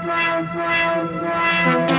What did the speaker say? ¡Gracias!